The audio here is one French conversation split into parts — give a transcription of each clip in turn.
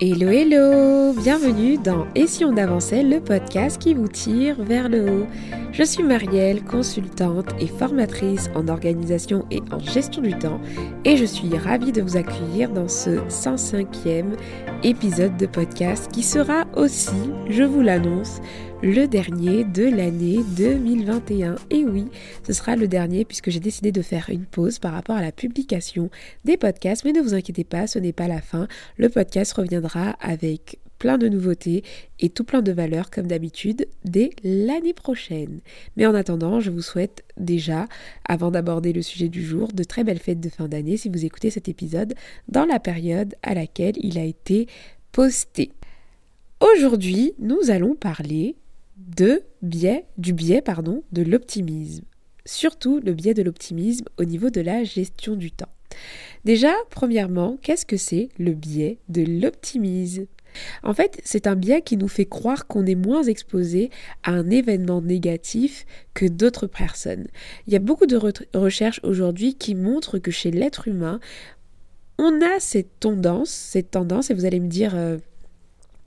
Hello hello Bienvenue dans Et si on avançait, le podcast qui vous tire vers le haut. Je suis Marielle, consultante et formatrice en organisation et en gestion du temps et je suis ravie de vous accueillir dans ce 105e épisode de podcast qui sera aussi, je vous l'annonce, le dernier de l'année 2021. Et oui, ce sera le dernier puisque j'ai décidé de faire une pause par rapport à la publication des podcasts. Mais ne vous inquiétez pas, ce n'est pas la fin. Le podcast reviendra avec plein de nouveautés et tout plein de valeurs comme d'habitude dès l'année prochaine. Mais en attendant, je vous souhaite déjà, avant d'aborder le sujet du jour, de très belles fêtes de fin d'année si vous écoutez cet épisode dans la période à laquelle il a été posté. Aujourd'hui, nous allons parler de biais, du biais pardon, de l'optimisme. Surtout le biais de l'optimisme au niveau de la gestion du temps. Déjà, premièrement, qu'est-ce que c'est le biais de l'optimisme? En fait, c'est un biais qui nous fait croire qu'on est moins exposé à un événement négatif que d'autres personnes. Il y a beaucoup de recherches aujourd'hui qui montrent que chez l'être humain, on a cette tendance, cette tendance, et vous allez me dire, euh,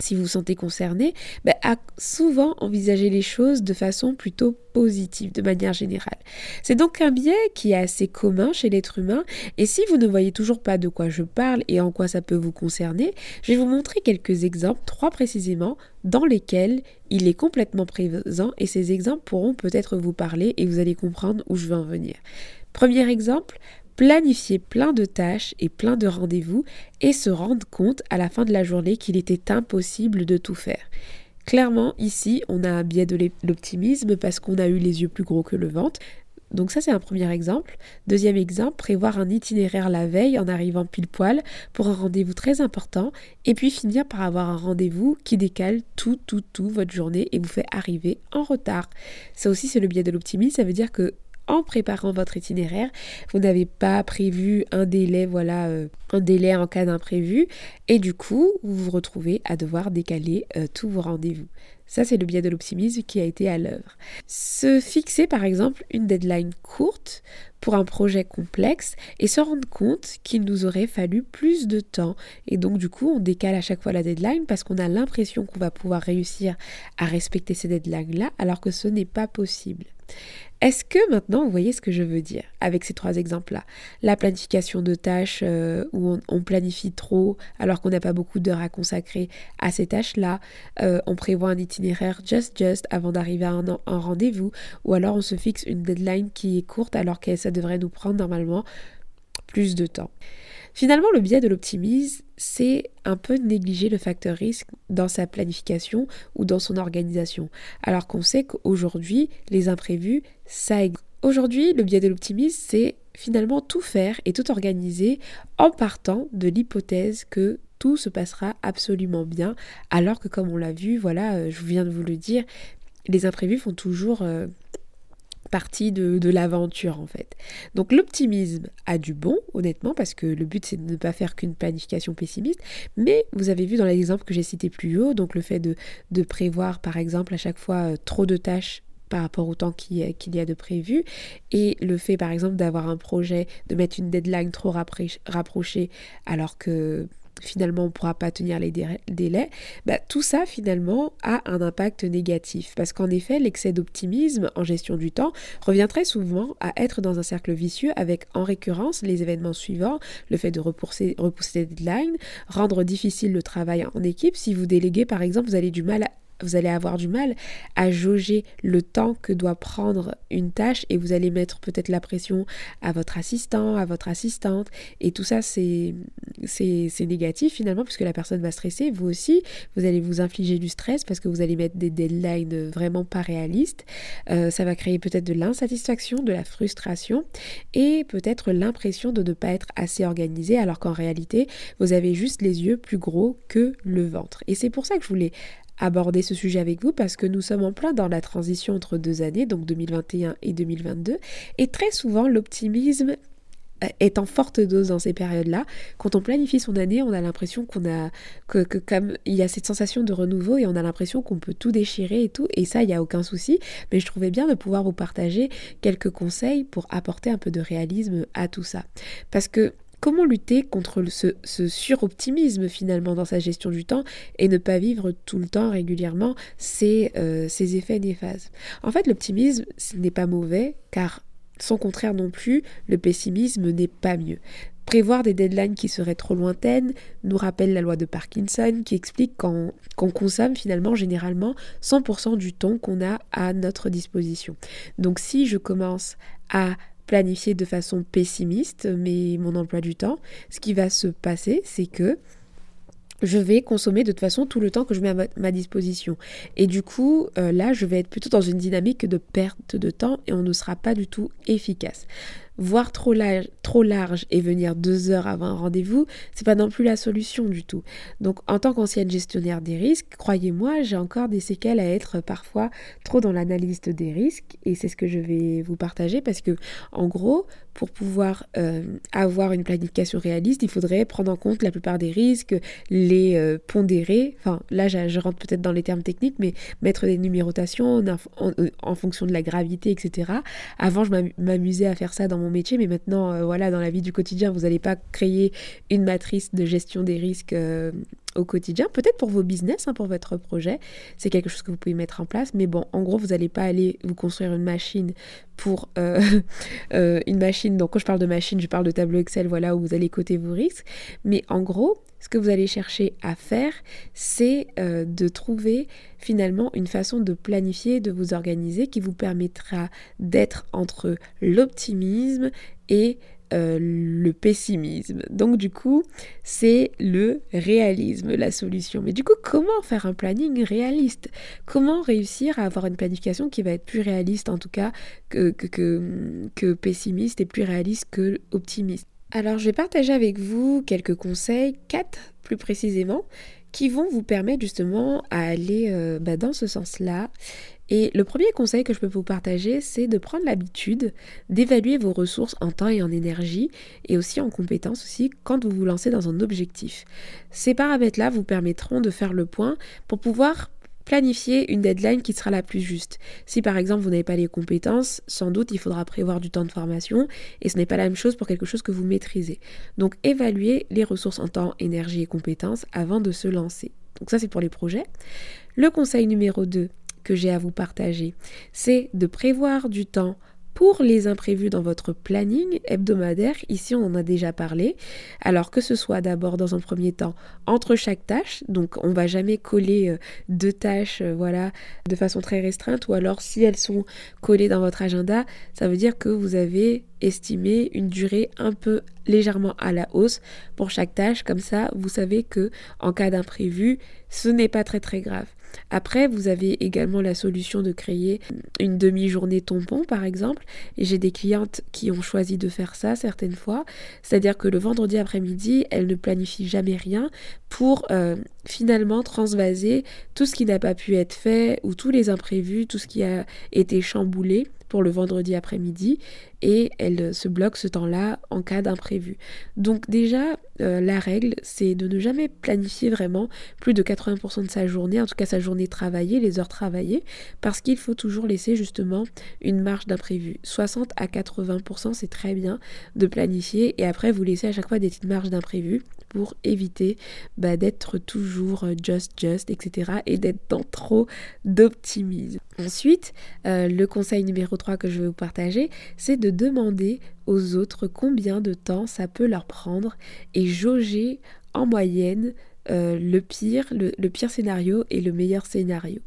si vous vous sentez concerné, bah, à souvent envisager les choses de façon plutôt positive, de manière générale. C'est donc un biais qui est assez commun chez l'être humain, et si vous ne voyez toujours pas de quoi je parle et en quoi ça peut vous concerner, je vais vous montrer quelques exemples, trois précisément, dans lesquels il est complètement présent, et ces exemples pourront peut-être vous parler et vous allez comprendre où je veux en venir. Premier exemple, planifier plein de tâches et plein de rendez-vous et se rendre compte à la fin de la journée qu'il était impossible de tout faire. Clairement, ici, on a un biais de l'optimisme parce qu'on a eu les yeux plus gros que le ventre. Donc ça, c'est un premier exemple. Deuxième exemple, prévoir un itinéraire la veille en arrivant pile poil pour un rendez-vous très important et puis finir par avoir un rendez-vous qui décale tout, tout, tout votre journée et vous fait arriver en retard. Ça aussi, c'est le biais de l'optimisme. Ça veut dire que en préparant votre itinéraire, vous n'avez pas prévu un délai, voilà, euh, un délai en cas d'imprévu, et du coup, vous vous retrouvez à devoir décaler euh, tous vos rendez-vous. Ça, c'est le biais de l'optimisme qui a été à l'œuvre. Se fixer, par exemple, une deadline courte pour un projet complexe et se rendre compte qu'il nous aurait fallu plus de temps. Et donc, du coup, on décale à chaque fois la deadline parce qu'on a l'impression qu'on va pouvoir réussir à respecter ces deadlines-là, alors que ce n'est pas possible. Est-ce que maintenant vous voyez ce que je veux dire avec ces trois exemples-là? La planification de tâches euh, où on, planifie trop alors qu'on n'a pas beaucoup d'heures à consacrer à ces tâches-là, euh, on prévoit un itinéraire just just avant d'arriver à un, un rendez-vous, ou alors on se fixe une deadline qui est courte alors que ça devrait nous prendre normalement plus de temps? Finalement, le biais de l'optimisme, c'est un peu négliger le facteur risque dans sa planification ou dans son organisation, alors qu'on sait qu'aujourd'hui, les imprévus, ça existe. Aujourd'hui, le biais de l'optimisme, c'est finalement tout faire et tout organiser en partant de l'hypothèse que tout se passera absolument bien, alors que comme on l'a vu, voilà, euh, je viens de vous le dire, les imprévus font toujours euh, partie de, l'aventure en fait. Donc l'optimisme a du bon, honnêtement, parce que le but c'est de ne pas faire qu'une planification pessimiste, mais vous avez vu dans l'exemple que j'ai cité plus haut, donc le fait de, prévoir par exemple à chaque fois euh, trop de tâches par rapport au temps qu'il y a de prévu et le fait par exemple d'avoir un projet, de mettre une deadline trop rapprochée alors que finalement on ne pourra pas tenir les délais, bah, tout ça finalement a un impact négatif. Parce qu'en effet, l'excès d'optimisme en gestion du temps revient très souvent à être dans un cercle vicieux avec en récurrence les événements suivants, le fait de repousser, repousser des deadlines, rendre difficile le travail en équipe. Si vous déléguez par exemple, vous avez du mal à vous allez avoir du mal à jauger le temps que doit prendre une tâche et vous allez mettre peut-être la pression à votre assistant, à votre assistante. Et tout ça c'est négatif finalement puisque la personne va stresser, vous aussi vous allez vous infliger du stress parce que vous allez mettre des deadlines vraiment pas réalistes, euh, ça va créer peut-être de l'insatisfaction, de la frustration et peut-être l'impression de ne pas être assez organisé alors qu'en réalité vous avez juste les yeux plus gros que le ventre. Et c'est pour ça que je voulais aborder ce sujet avec vous parce que nous sommes en plein dans la transition entre deux années, donc 2021 et 2022, et très souvent l'optimisme euh, est en forte dose dans ces périodes-là. Quand on planifie son année, on a l'impression qu'on a que, comme il y a cette sensation de renouveau et on a l'impression qu'on peut tout déchirer et tout. Et ça, il n'y a aucun souci. Mais je trouvais bien de pouvoir vous partager quelques conseils pour apporter un peu de réalisme à tout ça. Parce que comment lutter contre ce, ce suroptimisme finalement dans sa gestion du temps et ne pas vivre tout le temps régulièrement ces, euh, effets néfastes? En fait, l'optimisme, ce n'est pas mauvais car son contraire non plus, le pessimisme n'est pas mieux. Prévoir des deadlines qui seraient trop lointaines nous rappelle la loi de Parkinson qui explique qu'on consomme finalement généralement 100% du temps qu'on a à notre disposition. Donc si je commence à planifier de façon pessimiste mais mon emploi du temps, ce qui va se passer c'est que je vais consommer de toute façon tout le temps que je mets à ma disposition. Et du coup, euh, là, je vais être plutôt dans une dynamique de perte de temps et on ne sera pas du tout efficace voir trop large, et venir deux heures avant un rendez-vous, c'est pas non plus la solution du tout. Donc, en tant qu'ancienne gestionnaire des risques, croyez-moi, j'ai encore des séquelles à être parfois trop dans l'analyse des risques et c'est ce que je vais vous partager parce que, en gros, pour pouvoir euh, avoir une planification réaliste, il faudrait prendre en compte la plupart des risques, les euh, pondérer. Enfin, là, je, rentre peut-être dans les termes techniques, mais mettre des numérotations en, en fonction de la gravité, etc. Avant, je m'amusais à faire ça dans mon métier, mais maintenant, euh, voilà, dans la vie du quotidien, vous n'allez pas créer une matrice de gestion des risques euh, au quotidien. Peut-être pour vos business, hein, pour votre projet, c'est quelque chose que vous pouvez mettre en place. Mais bon, en gros, vous n'allez pas aller vous construire une machine pour euh, une machine. Donc, quand je parle de machine, je parle de tableau Excel, voilà, où vous allez coter vos risques. Mais en gros, ce que vous allez chercher à faire, c'est de trouver finalement une façon de planifier, de vous organiser qui vous permettra d'être entre l'optimisme et euh, le pessimisme. Donc du coup, c'est le réalisme, la solution. Mais du coup, comment faire un planning réaliste? Comment réussir à avoir une planification qui va être plus réaliste en tout cas que, pessimiste et plus réaliste que optimiste? Alors je vais partager avec vous quelques conseils, quatre plus précisément, qui vont vous permettre justement à aller euh, bah, dans ce sens-là. Et le premier conseil que je peux vous partager, c'est de prendre l'habitude d'évaluer vos ressources en temps et en énergie, et aussi en compétences aussi, quand vous vous lancez dans un objectif. Ces paramètres-là vous permettront de faire le point pour pouvoir planifier une deadline qui sera la plus juste. Si par exemple vous n'avez pas les compétences, sans doute il faudra prévoir du temps de formation et ce n'est pas la même chose pour quelque chose que vous maîtrisez. Donc évaluer les ressources en temps, énergie et compétences avant de se lancer. Donc ça c'est pour les projets. Le conseil numéro 2 que j'ai à vous partager, c'est de prévoir du temps pour les imprévus dans votre planning hebdomadaire, ici on en a déjà parlé, alors que ce soit d'abord dans un premier temps entre chaque tâche, donc on va jamais coller euh, deux tâches euh, voilà de façon très restreinte. Ou alors si elles sont collées dans votre agenda, ça veut dire que vous avez estimé une durée un peu légèrement à la hausse pour chaque tâche. Comme ça vous savez que en cas d'imprévu, ce n'est pas très très grave. Après, vous avez également la solution de créer une demi-journée tampon, par exemple. Et j'ai des clientes qui ont choisi de faire ça certaines fois. C'est-à-dire que le vendredi après-midi, elles ne planifient jamais rien pour euh, finalement transvaser tout ce qui n'a pas pu être fait ou tous les imprévus, tout ce qui a été chamboulé pour le vendredi après-midi et elle se bloque ce temps-là en cas d'imprévu. Donc déjà, euh, la règle, c'est de ne jamais planifier vraiment plus de 80% de sa journée, en tout cas sa journée travaillée, les heures travaillées, parce qu'il faut toujours laisser justement une marge d'imprévu. 60 à 80%, c'est très bien de planifier et après vous laissez à chaque fois des petites marges d'imprévu pour éviter bah, d'être toujours just just, etc. et d'être dans trop d'optimisme. Ensuite, euh, le conseil numéro 3 que je vais vous partager, c'est de demander aux autres combien de temps ça peut leur prendre et jauger en moyenne euh, le pire, le, pire scénario et le meilleur scénario.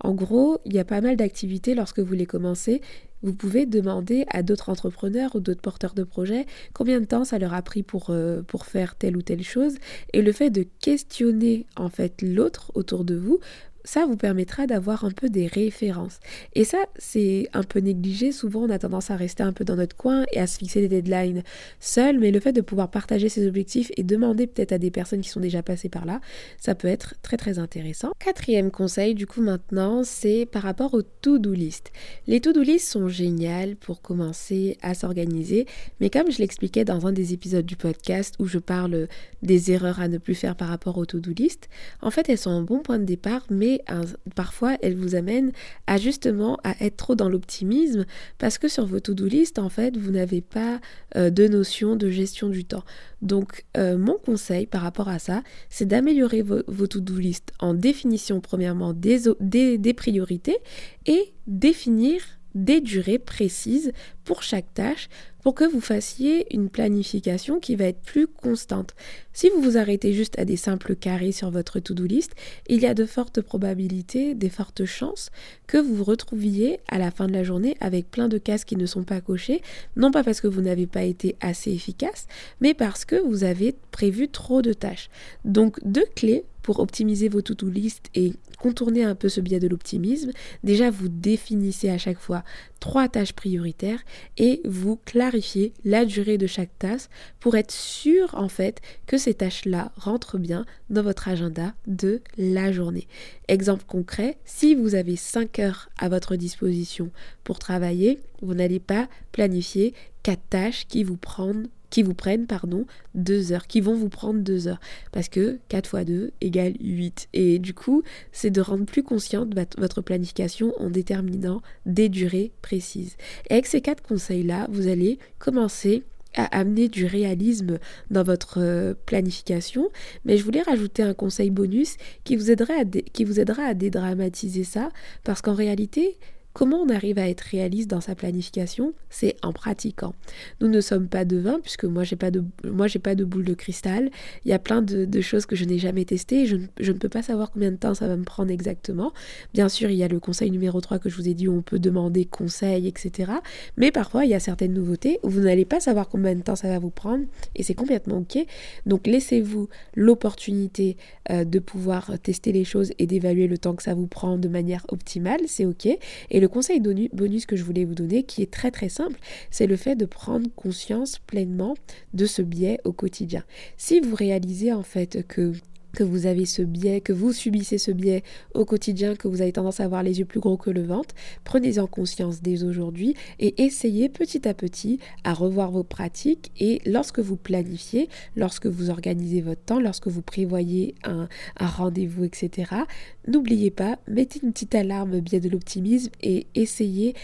En gros, il y a pas mal d'activités lorsque vous les commencez. Vous pouvez demander à d'autres entrepreneurs ou d'autres porteurs de projets combien de temps ça leur a pris pour, euh, faire telle ou telle chose. Et le fait de questionner en fait l'autre autour de vous ça vous permettra d'avoir un peu des références. Et ça, c'est un peu négligé. Souvent, on a tendance à rester un peu dans notre coin et à se fixer des deadlines seuls. Mais le fait de pouvoir partager ses objectifs et demander peut-être à des personnes qui sont déjà passées par là, ça peut être très très intéressant. Quatrième conseil, du coup, maintenant, c'est par rapport aux to-do list. Les to-do list sont géniales pour commencer à s'organiser. Mais comme je l'expliquais dans un des épisodes du podcast où je parle des erreurs à ne plus faire par rapport aux to-do list, en fait, elles sont un bon point de départ, et parfois elles vous amènent à justement à être trop dans l'optimisme parce que sur vos to-do list, en fait, vous n'avez pas euh, de notion de gestion du temps. Donc, euh, mon conseil par rapport à ça, c'est d'améliorer vos, to-do list en définition premièrement des priorités et définir des durées précises pour chaque tâche pour que vous fassiez une planification qui va être plus constante. Si vous vous arrêtez juste à des simples carrés sur votre to-do list, il y a de fortes probabilités, des fortes chances que vous vous retrouviez à la fin de la journée avec plein de cases qui ne sont pas cochées, non pas parce que vous n'avez pas été assez efficace, mais parce que vous avez prévu trop de tâches. Donc deux clés pour optimiser vos to-do list et contourner un peu ce biais de l'optimisme, déjà vous définissez à chaque fois trois tâches prioritaires et vous clarifiez la durée de chaque tâche pour être sûr en fait que ces tâches-là rentrent bien dans votre agenda de la journée. Exemple concret, si vous avez 5 heures à votre disposition pour travailler, vous n'allez pas planifier quatre tâches qui vous prennent qui vous prennent, pardon, deux heures, qui vont vous prendre deux heures. Parce que 4 x 2 égale 8. Et du coup, c'est de rendre plus consciente votre planification en déterminant des durées précises. Et avec ces quatre conseils-là, vous allez commencer à amener du réalisme dans votre euh, planification, mais je voulais rajouter un conseil bonus qui vous, aiderait qui vous aidera à dédramatiser ça, parce qu'en réalité, Comment on arrive à être réaliste dans sa planification C'est en pratiquant. Nous ne sommes pas devins, puisque moi j'ai pas de pas de boule de cristal. Il y a plein de, choses que je n'ai jamais testées. Je, ne peux pas savoir combien de temps ça va me prendre exactement. Bien sûr, il y a le conseil numéro 3 que je vous ai dit où on peut demander conseil, etc. Mais parfois, il y a certaines nouveautés où vous n'allez pas savoir combien de temps ça va vous prendre et c'est complètement ok. Donc laissez-vous l'opportunité euh, de pouvoir tester les choses et d'évaluer le temps que ça vous prend de manière optimale. C'est ok. Et le conseil bonus que je voulais vous donner, qui est très très simple, c'est le fait de prendre conscience pleinement de ce biais au quotidien. Si vous réalisez en fait que que vous avez ce biais, que vous subissez ce biais au quotidien, que vous avez tendance à avoir les yeux plus gros que le ventre, prenez-en conscience dès aujourd'hui et essayez petit à petit à revoir vos pratiques et lorsque vous planifiez, lorsque vous organisez votre temps, lorsque vous prévoyez un, rendez-vous, etc., n'oubliez pas, mettez une petite alarme biais de l'optimisme et essayez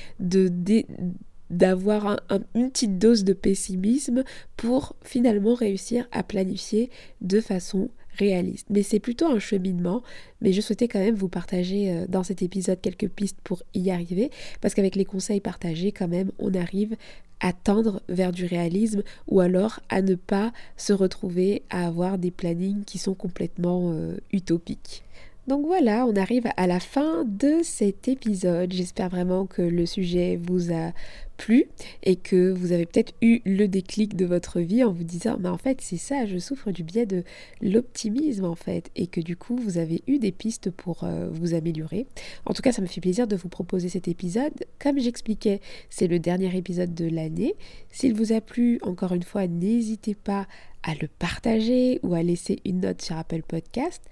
d'avoir une petite dose de pessimisme pour finalement réussir à planifier de façon Mais c'est plutôt un cheminement, mais je souhaitais quand même vous partager euh, dans cet épisode quelques pistes pour y arriver, parce qu'avec les conseils partagés, quand même, on arrive à tendre vers du réalisme ou alors à ne pas se retrouver à avoir des plannings qui sont complètement euh, utopiques. Donc voilà, on arrive à la fin de cet épisode. J'espère vraiment que le sujet vous a plu et que vous avez peut-être eu le déclic de votre vie en vous disant mais en fait c'est ça, je souffre du biais de l'optimisme en fait et que du coup vous avez eu des pistes pour euh, vous améliorer. En tout cas ça me fait plaisir de vous proposer cet épisode. Comme j'expliquais, c'est le dernier épisode de l'année. S'il vous a plu, encore une fois, n'hésitez pas à le partager ou à laisser une note sur Apple Podcast.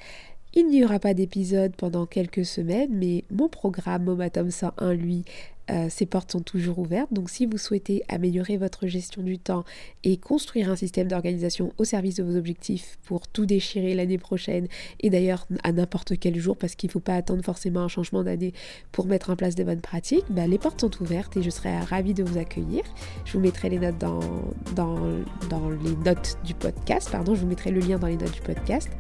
Il n'y aura pas d'épisode pendant quelques semaines, mais mon programme Momatom 101, lui, euh, ces portes sont toujours ouvertes. Donc si vous souhaitez améliorer votre gestion du temps et construire un système d'organisation au service de vos objectifs pour tout déchirer l'année prochaine et d'ailleurs à n'importe quel jour parce qu'il ne faut pas attendre forcément un changement d'année pour mettre en place des bonnes pratiques, bah, les portes sont ouvertes et je serai ravie de vous accueillir. Je vous mettrai les notes dans, dans, dans les notes du podcast, pardon, je vous mettrai le lien dans les notes du podcast.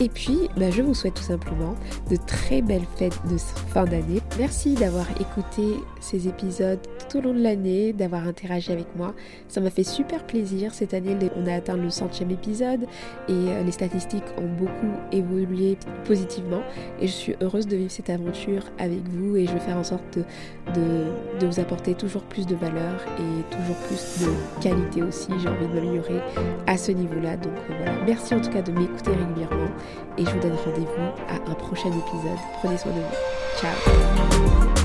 Et puis, bah, je vous souhaite tout simplement de très belles fêtes de fin d'année. Merci d'avoir écouté ces épisodes tout au long de l'année, d'avoir interagi avec moi. Ça m'a fait super plaisir. Cette année, on a atteint le centième épisode et euh, les statistiques ont beaucoup évolué positivement. Et je suis heureuse de vivre cette aventure avec vous et je vais faire en sorte de, de, vous apporter toujours plus de valeur et toujours plus de qualité aussi. J'ai envie de m'améliorer à ce niveau-là. Donc euh, voilà, merci en tout cas de m'écouter régulièrement et je vous donne rendez-vous à un prochain épisode. Prenez soin de vous. Ciao